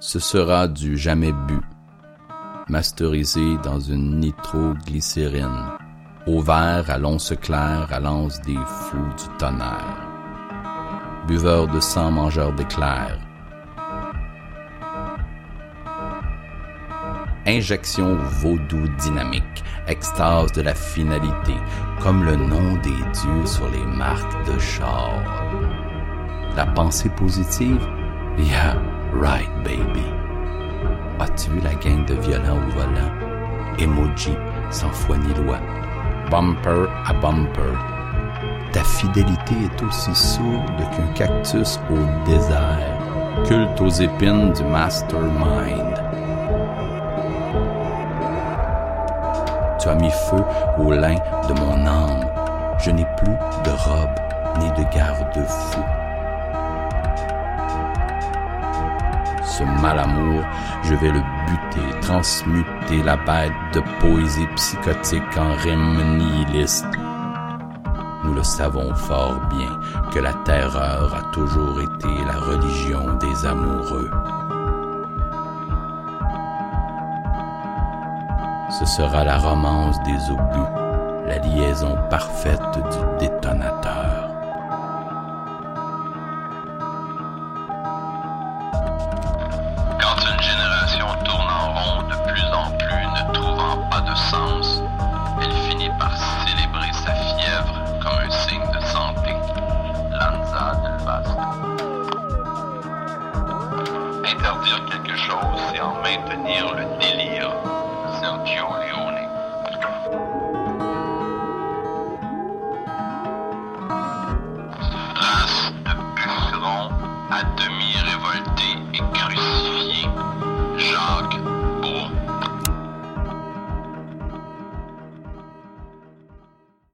ce sera du jamais bu, masterisé dans une nitroglycérine, au verre à l'once claire à l'anse des fous du tonnerre. Buveur de sang, mangeur d'éclairs. Injection vaudou dynamique, extase de la finalité, comme le nom des dieux sur les marques de char. La pensée positive? Right, baby. As-tu vu la gang de violents au volant? Emoji, sans foi ni loi. Bumper à bumper. Ta fidélité est aussi sourde qu'un cactus au désert. Culte aux épines du mastermind. Tu as mis feu au lin de mon âme. Je n'ai plus de robe ni de garde-fou. Ce mal amour, je vais le buter, transmuter la bête de poésie psychotique en rime nihiliste. Nous le savons fort bien que la terreur a toujours été la religion des amoureux. Ce sera la romance des obus, la liaison parfaite du Interdire quelque chose, c'est en maintenir le délire. Sergio Leone. Race de à.